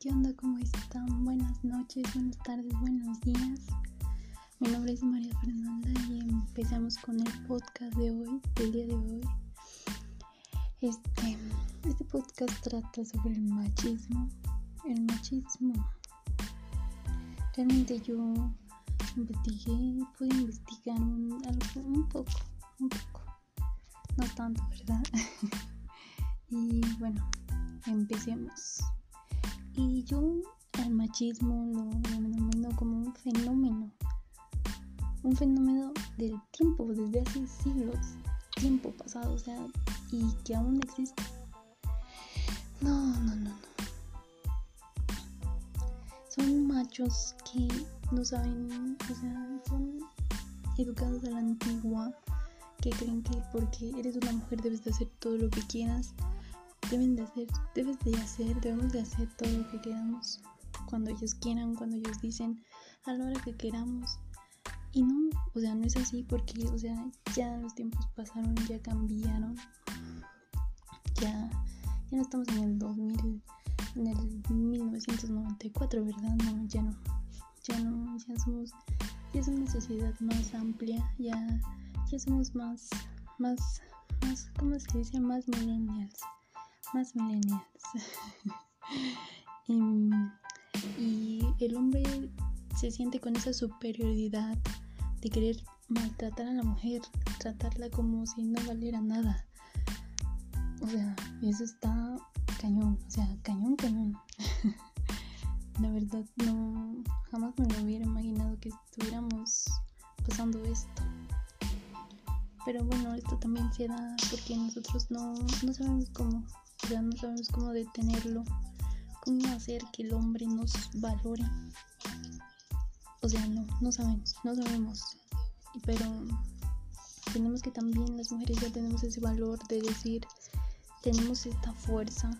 ¿qué onda? ¿Cómo están? Buenas noches, buenas tardes, buenos días. Mi nombre es María Fernanda y empezamos con el podcast de hoy, del día de hoy. Este, este podcast trata sobre el machismo. El machismo. Realmente yo investigué, pude investigar un, poco, un poco. No tanto, ¿verdad? y bueno, empecemos. Y yo al machismo lo denomino como un fenómeno, un fenómeno del tiempo, desde hace siglos, tiempo pasado, o sea, y que aún existe. No, no, no, no. Son machos que no saben, o sea, son educados a la antigua, que creen que porque eres una mujer debes de hacer todo lo que quieras deben de hacer, debes de hacer, debemos de hacer todo lo que queramos cuando ellos quieran, cuando ellos dicen, a la hora que queramos. Y no, o sea, no es así porque, o sea, ya los tiempos pasaron, ya cambiaron. Ya, ya no estamos en el 2000, en el 1994, ¿verdad? No, ya no. Ya no, ya somos, ya es una sociedad más amplia, ya, ya somos más, más, más, ¿cómo se dice? Más millennials más millennials. y, el hombre se siente con esa superioridad de querer maltratar a la mujer, tratarla como si no valiera nada. O sea, eso está cañón, o sea, cañón, cañón. la verdad, no, jamás me lo hubiera imaginado que estuviéramos pasando esto. Pero bueno, esto también se da porque nosotros no, no sabemos cómo ya no sabemos cómo detenerlo, cómo hacer que el hombre nos valore. O sea, no, no sabemos, no sabemos. Pero tenemos que también las mujeres ya tenemos ese valor de decir, tenemos esta fuerza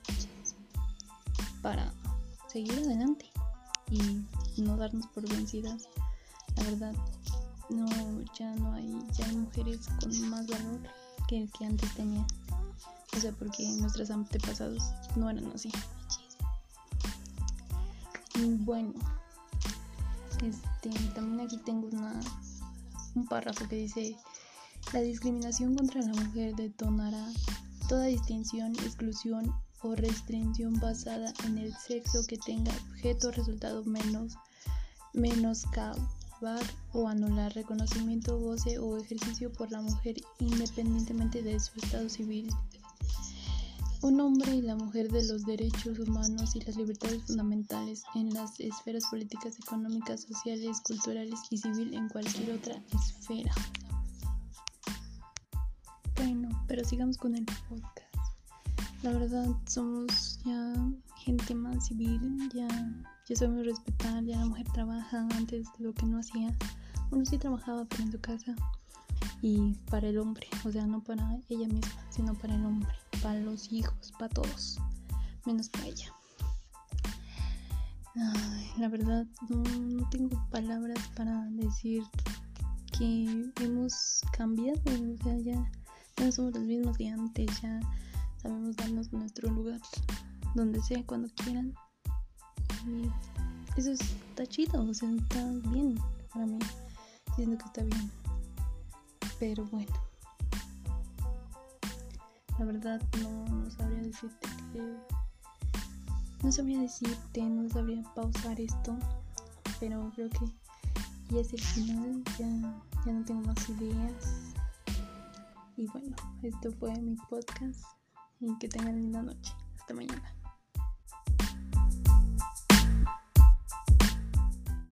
para seguir adelante y no darnos por vencidas. La verdad, no, ya no hay, ya hay mujeres con más valor que el que antes tenían. O sea, porque nuestros antepasados no eran así. Bueno, este, también aquí tengo una, un párrafo que dice, la discriminación contra la mujer detonará toda distinción, exclusión o restricción basada en el sexo que tenga objeto resultado menos menoscabar o anular reconocimiento, goce o ejercicio por la mujer independientemente de su estado civil, un hombre y la mujer de los derechos humanos y las libertades fundamentales en las esferas políticas, económicas, sociales, culturales y civil en cualquier otra esfera. Bueno, pero sigamos con el podcast. La verdad, somos ya gente más civil, ya, ya sabemos respetar, ya la mujer trabaja antes de lo que no hacía. Bueno, sí trabajaba, pero en su casa y para el hombre, o sea, no para ella misma, sino para el hombre para los hijos, para todos, menos para ella. la verdad no, tengo palabras para decir que hemos cambiado, o sea, ya, no somos los mismos que antes, ya sabemos darnos nuestro lugar, donde sea, cuando quieran. Y eso está chido, o sea, está bien para mí, siento que está bien. Pero bueno. La verdad no, sabría decirte que... No sabría decirte, no sabría pausar esto, pero creo que ya es el final, ya, ya no tengo más ideas. Y bueno, esto fue mi podcast y que tengan linda noche. Hasta mañana.